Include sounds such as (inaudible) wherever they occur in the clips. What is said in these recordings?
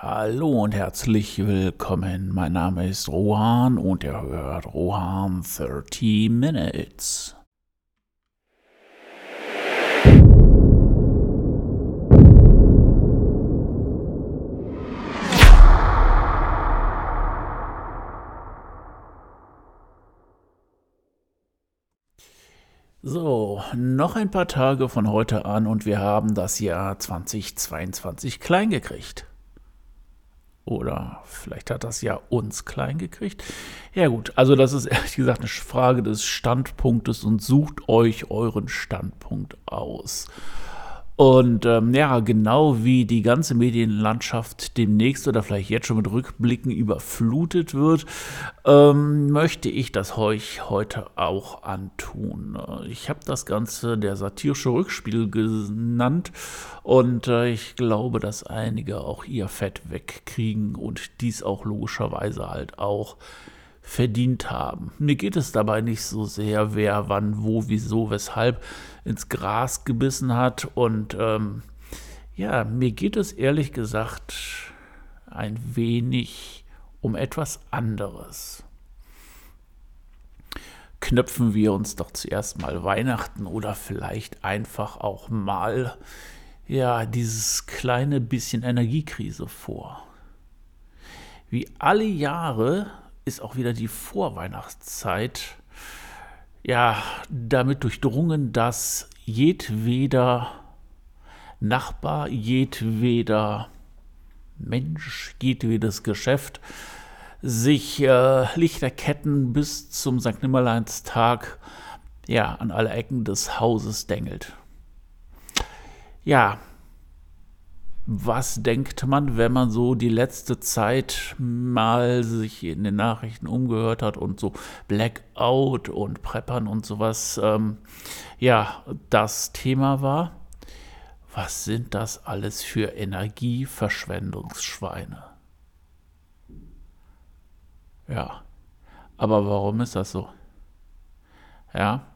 Hallo und herzlich willkommen. Mein Name ist Rohan und ihr hört Rohan 30 Minutes. So, noch ein paar Tage von heute an und wir haben das Jahr 2022 klein gekriegt. Oder vielleicht hat das ja uns klein gekriegt. Ja gut, also das ist ehrlich gesagt eine Frage des Standpunktes und sucht euch euren Standpunkt aus. Und ähm, ja, genau wie die ganze Medienlandschaft demnächst oder vielleicht jetzt schon mit Rückblicken überflutet wird, ähm, möchte ich das euch heute auch antun. Ich habe das Ganze der satirische Rückspiel genannt und äh, ich glaube, dass einige auch ihr Fett wegkriegen und dies auch logischerweise halt auch verdient haben. Mir geht es dabei nicht so sehr, wer wann, wo, wieso, weshalb ins Gras gebissen hat. Und ähm, ja, mir geht es ehrlich gesagt ein wenig um etwas anderes. Knöpfen wir uns doch zuerst mal Weihnachten oder vielleicht einfach auch mal ja dieses kleine bisschen Energiekrise vor. Wie alle Jahre ist auch wieder die Vorweihnachtszeit ja damit durchdrungen, dass jedweder Nachbar, jedweder Mensch, jedwedes Geschäft sich äh, Lichterketten bis zum St. Nimmerleinstag ja an alle Ecken des Hauses dengelt. Ja, was denkt man, wenn man so die letzte Zeit mal sich in den Nachrichten umgehört hat und so Blackout und Preppern und sowas, ähm, ja, das Thema war? Was sind das alles für Energieverschwendungsschweine? Ja, aber warum ist das so? Ja,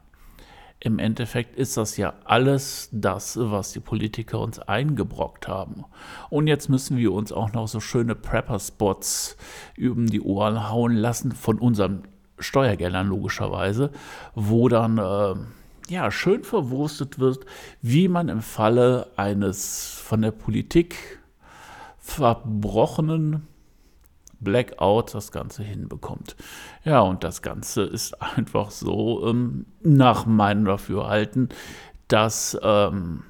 im Endeffekt ist das ja alles das, was die Politiker uns eingebrockt haben. Und jetzt müssen wir uns auch noch so schöne Prepper-Spots über die Ohren hauen lassen von unseren Steuergeldern logischerweise, wo dann äh, ja schön verwurstet wird, wie man im Falle eines von der Politik verbrochenen Blackout das Ganze hinbekommt. Ja, und das Ganze ist (laughs) einfach so ähm, nach meinem Dafürhalten, dass, ähm,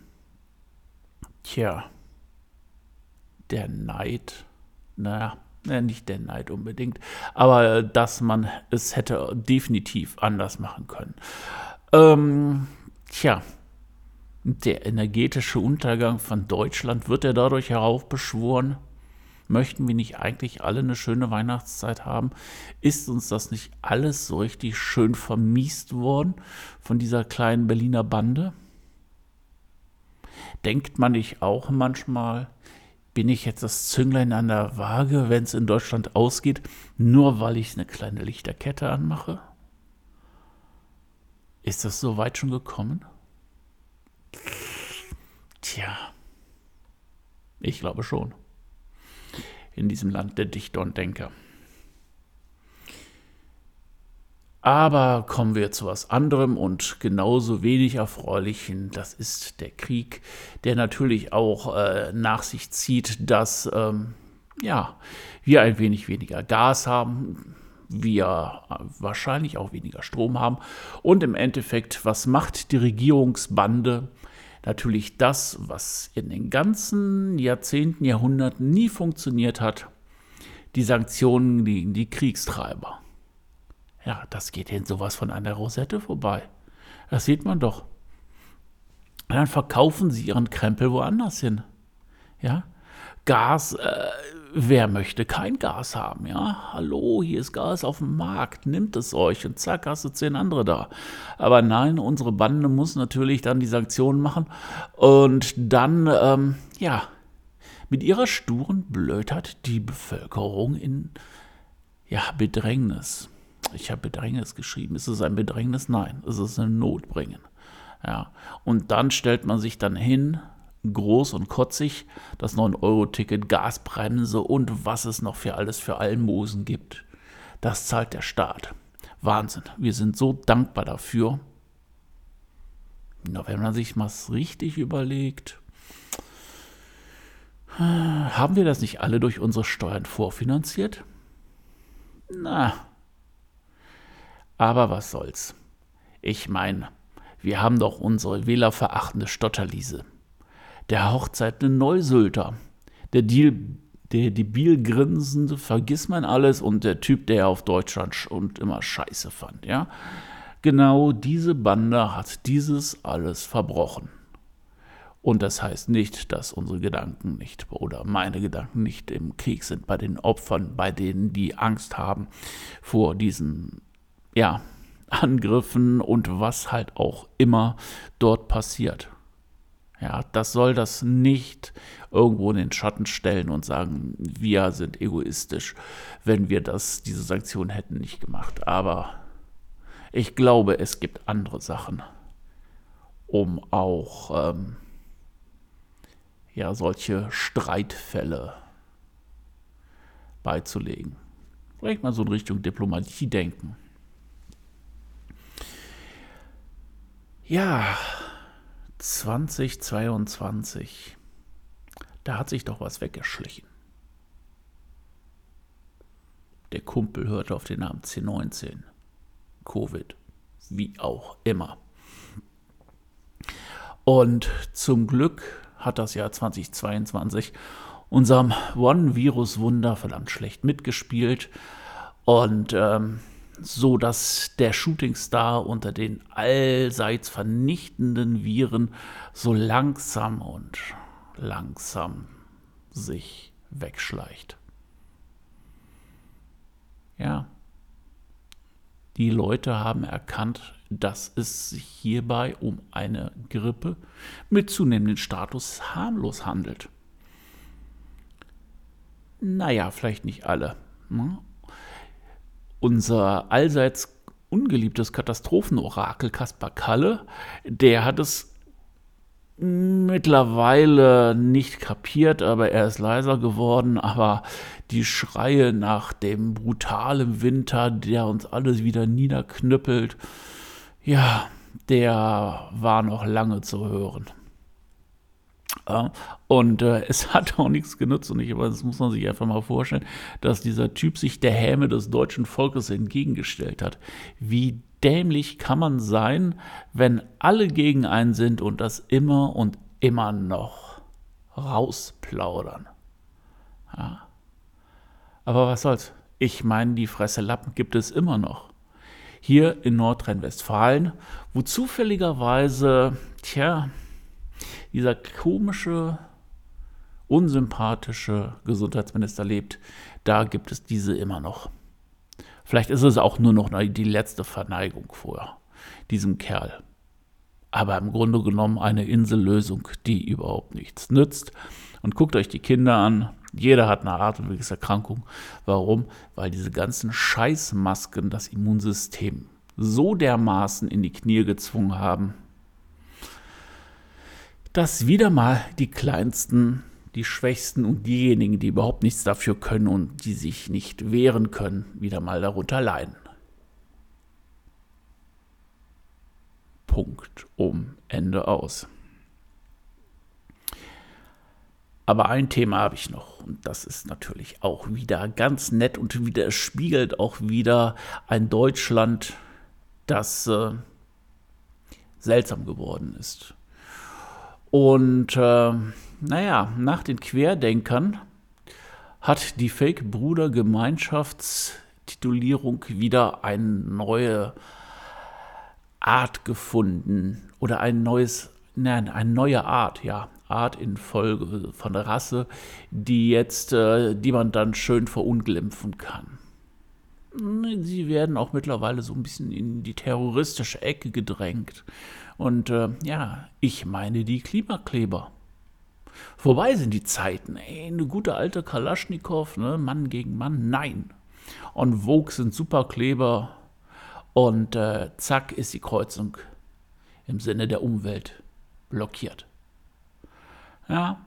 tja, der Neid, naja, nicht der Neid unbedingt, aber äh, dass man es hätte definitiv anders machen können. Ähm, tja, der energetische Untergang von Deutschland wird er dadurch heraufbeschworen. Möchten wir nicht eigentlich alle eine schöne Weihnachtszeit haben? Ist uns das nicht alles so richtig schön vermiest worden von dieser kleinen Berliner Bande? Denkt man nicht auch manchmal, bin ich jetzt das Zünglein an der Waage, wenn es in Deutschland ausgeht, nur weil ich eine kleine Lichterkette anmache? Ist das so weit schon gekommen? Tja, ich glaube schon in diesem Land der Dichter und Denker. Aber kommen wir zu was anderem und genauso wenig erfreulichen. Das ist der Krieg, der natürlich auch äh, nach sich zieht, dass ähm, ja, wir ein wenig weniger Gas haben, wir wahrscheinlich auch weniger Strom haben. Und im Endeffekt, was macht die Regierungsbande? Natürlich das, was in den ganzen Jahrzehnten, Jahrhunderten nie funktioniert hat, die Sanktionen gegen die Kriegstreiber. Ja, das geht ihnen sowas von einer Rosette vorbei. Das sieht man doch. Dann verkaufen sie ihren Krempel woanders hin. Ja, Gas, äh, wer möchte kein Gas haben, ja? Hallo, hier ist Gas auf dem Markt, nimmt es euch und zack, hast du zehn andere da. Aber nein, unsere Bande muss natürlich dann die Sanktionen machen und dann, ähm, ja, mit ihrer sturen Blödheit die Bevölkerung in, ja, Bedrängnis. Ich habe Bedrängnis geschrieben. Ist es ein Bedrängnis? Nein, es ist ein Notbringen. Ja, und dann stellt man sich dann hin groß und kotzig, das 9-Euro-Ticket, Gasbremse und was es noch für alles für Almosen gibt. Das zahlt der Staat. Wahnsinn. Wir sind so dankbar dafür. Na, wenn man sich mal richtig überlegt, haben wir das nicht alle durch unsere Steuern vorfinanziert? Na, aber was soll's. Ich meine, wir haben doch unsere wählerverachtende Stotterliese. Der hochzeitende Neusülter. Der Deal, der debil grinsende vergiss man alles und der Typ, der auf Deutschland und immer Scheiße fand, ja. Genau diese Bande hat dieses alles verbrochen. Und das heißt nicht, dass unsere Gedanken nicht oder meine Gedanken nicht im Krieg sind bei den Opfern, bei denen, die Angst haben vor diesen, ja, Angriffen und was halt auch immer dort passiert. Ja, das soll das nicht irgendwo in den Schatten stellen und sagen, wir sind egoistisch, wenn wir das, diese Sanktionen hätten nicht gemacht. Aber ich glaube, es gibt andere Sachen, um auch ähm, ja, solche Streitfälle beizulegen. Vielleicht mal so in Richtung Diplomatie denken. Ja, 2022. Da hat sich doch was weggeschlichen. Der Kumpel hörte auf den Namen C19. Covid. Wie auch immer. Und zum Glück hat das Jahr 2022 unserem One-Virus-Wunder verdammt schlecht mitgespielt. Und ähm, so dass der Shootingstar unter den allseits vernichtenden Viren so langsam und langsam sich wegschleicht. Ja, die Leute haben erkannt, dass es sich hierbei um eine Grippe mit zunehmendem Status harmlos handelt. Naja, vielleicht nicht alle. Ne? Unser allseits ungeliebtes Katastrophenorakel Kaspar Kalle, der hat es mittlerweile nicht kapiert, aber er ist leiser geworden. Aber die Schreie nach dem brutalen Winter, der uns alles wieder niederknüppelt, ja, der war noch lange zu hören. Und äh, (laughs) es hat auch nichts genutzt. Und ich, aber das muss man sich einfach mal vorstellen, dass dieser Typ sich der Häme des deutschen Volkes entgegengestellt hat. Wie dämlich kann man sein, wenn alle gegen einen sind und das immer und immer noch rausplaudern? Ja. Aber was soll's? Ich meine, die Fresselappen gibt es immer noch. Hier in Nordrhein-Westfalen, wo zufälligerweise, tja, dieser komische, unsympathische Gesundheitsminister lebt, da gibt es diese immer noch. Vielleicht ist es auch nur noch die letzte Verneigung vor diesem Kerl. Aber im Grunde genommen eine Insellösung, die überhaupt nichts nützt. Und guckt euch die Kinder an. Jeder hat eine Atemwegserkrankung. Warum? Weil diese ganzen Scheißmasken das Immunsystem so dermaßen in die Knie gezwungen haben, dass wieder mal die Kleinsten, die Schwächsten und diejenigen, die überhaupt nichts dafür können und die sich nicht wehren können, wieder mal darunter leiden. Punkt um Ende aus. Aber ein Thema habe ich noch und das ist natürlich auch wieder ganz nett und widerspiegelt auch wieder ein Deutschland, das äh, seltsam geworden ist. Und äh, naja, nach den Querdenkern hat die Fake-Bruder-Gemeinschaftstitulierung wieder eine neue Art gefunden oder ein neues, nein, eine neue Art, ja, Art in Folge von Rasse, die jetzt, äh, die man dann schön verunglimpfen kann. Sie werden auch mittlerweile so ein bisschen in die terroristische Ecke gedrängt. Und äh, ja, ich meine die Klimakleber. Vorbei sind die Zeiten. Ey, eine gute alte Kalaschnikow, ne? Mann gegen Mann, nein. Und Vogue sind Superkleber. Und äh, zack ist die Kreuzung im Sinne der Umwelt blockiert. Ja,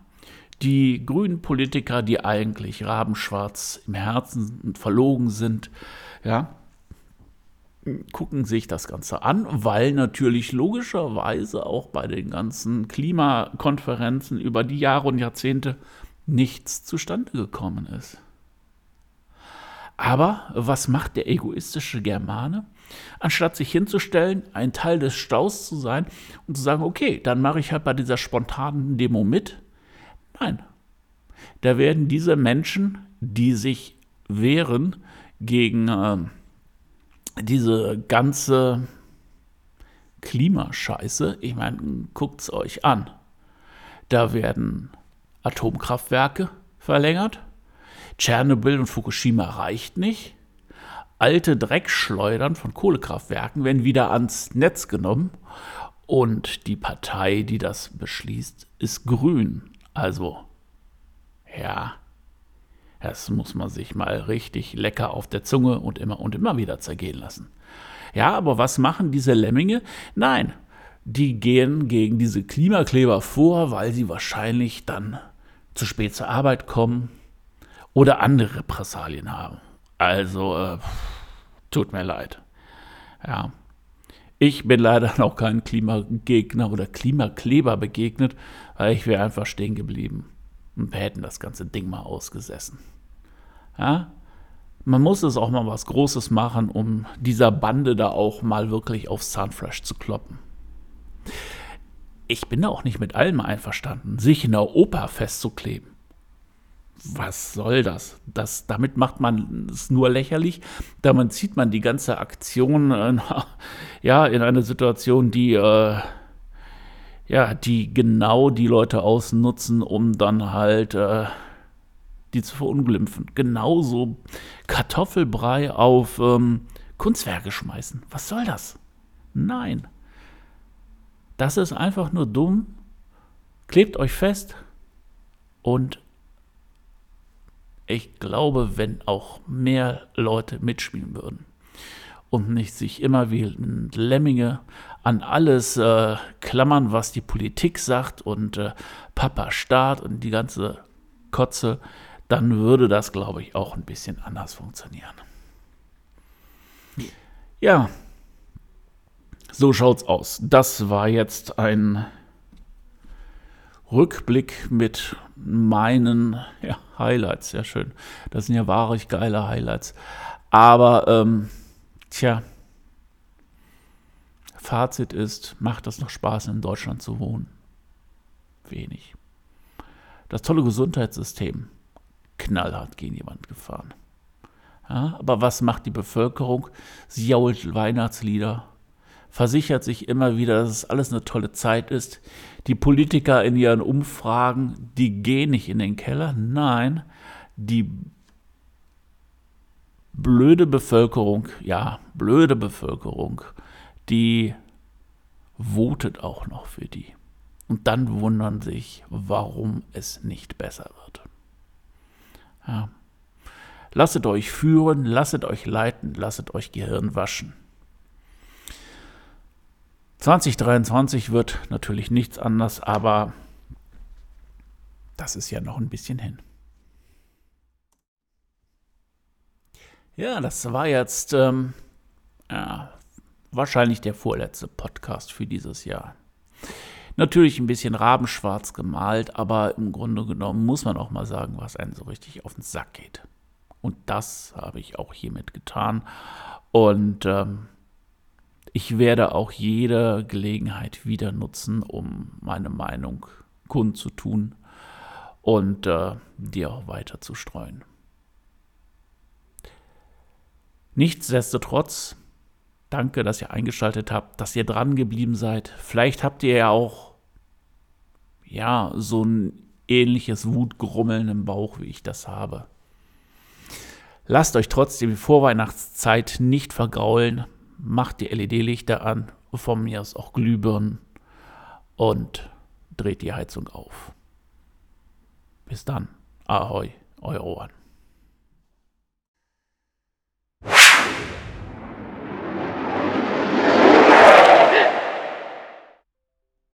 die grünen Politiker, die eigentlich rabenschwarz im Herzen und verlogen sind, ja, gucken sich das Ganze an, weil natürlich logischerweise auch bei den ganzen Klimakonferenzen über die Jahre und Jahrzehnte nichts zustande gekommen ist. Aber was macht der egoistische Germane? Anstatt sich hinzustellen, ein Teil des Staus zu sein und zu sagen, okay, dann mache ich halt bei dieser spontanen Demo mit. Nein. Da werden diese Menschen, die sich wehren gegen äh, diese ganze Klimascheiße, ich meine, guckt es euch an. Da werden Atomkraftwerke verlängert. Tschernobyl und Fukushima reicht nicht. Alte Dreckschleudern von Kohlekraftwerken werden wieder ans Netz genommen. Und die Partei, die das beschließt, ist grün. Also, ja, das muss man sich mal richtig lecker auf der Zunge und immer und immer wieder zergehen lassen. Ja, aber was machen diese Lemminge? Nein, die gehen gegen diese Klimakleber vor, weil sie wahrscheinlich dann zu spät zur Arbeit kommen oder andere Repressalien haben. Also, äh, tut mir leid. Ja. Ich bin leider noch kein Klimagegner oder Klimakleber begegnet, weil ich wäre einfach stehen geblieben. Und wir hätten das ganze Ding mal ausgesessen. Ja? Man muss es auch mal was Großes machen, um dieser Bande da auch mal wirklich aufs Zahnfleisch zu kloppen. Ich bin da auch nicht mit allem einverstanden, sich in der Oper festzukleben. Was soll das? das damit macht man es nur lächerlich. Damit zieht man die ganze Aktion äh, ja, in eine Situation, die äh, ja, die genau die Leute ausnutzen, um dann halt äh, die zu verunglimpfen. Genauso Kartoffelbrei auf ähm, Kunstwerke schmeißen. Was soll das? Nein. Das ist einfach nur dumm. Klebt euch fest und ich glaube, wenn auch mehr Leute mitspielen würden und nicht sich immer wie Lemminge an alles äh, klammern, was die Politik sagt und äh, Papa Staat und die ganze Kotze, dann würde das, glaube ich, auch ein bisschen anders funktionieren. Ja, so schaut's aus. Das war jetzt ein Rückblick mit meinen ja, Highlights. Sehr schön. Das sind ja wahrig geile Highlights. Aber, ähm, tja, Fazit ist, macht es noch Spaß, in Deutschland zu wohnen? Wenig. Das tolle Gesundheitssystem, knallhart gegen die Wand gefahren. Ja, aber was macht die Bevölkerung? Sie jault Weihnachtslieder, versichert sich immer wieder, dass es alles eine tolle Zeit ist. Die Politiker in ihren Umfragen, die gehen nicht in den Keller. Nein, die blöde Bevölkerung, ja, blöde Bevölkerung, die votet auch noch für die. Und dann wundern sich, warum es nicht besser wird. Ja. Lasset euch führen, lasset euch leiten, lasset euch Gehirn waschen. 2023 wird natürlich nichts anders, aber das ist ja noch ein bisschen hin. Ja, das war jetzt ähm, ja, wahrscheinlich der vorletzte Podcast für dieses Jahr. Natürlich ein bisschen rabenschwarz gemalt, aber im Grunde genommen muss man auch mal sagen, was einem so richtig auf den Sack geht. Und das habe ich auch hiermit getan. Und ähm, ich werde auch jede Gelegenheit wieder nutzen, um meine Meinung kundzutun und äh, die auch weiter zu streuen. Nichtsdestotrotz Danke, dass ihr eingeschaltet habt, dass ihr dran geblieben seid. Vielleicht habt ihr ja auch ja, so ein ähnliches Wutgrummeln im Bauch, wie ich das habe. Lasst euch trotzdem die Vorweihnachtszeit nicht vergraulen. Macht die LED-Lichter an, von mir aus auch Glühbirnen und dreht die Heizung auf. Bis dann. Ahoi, euer Ohren.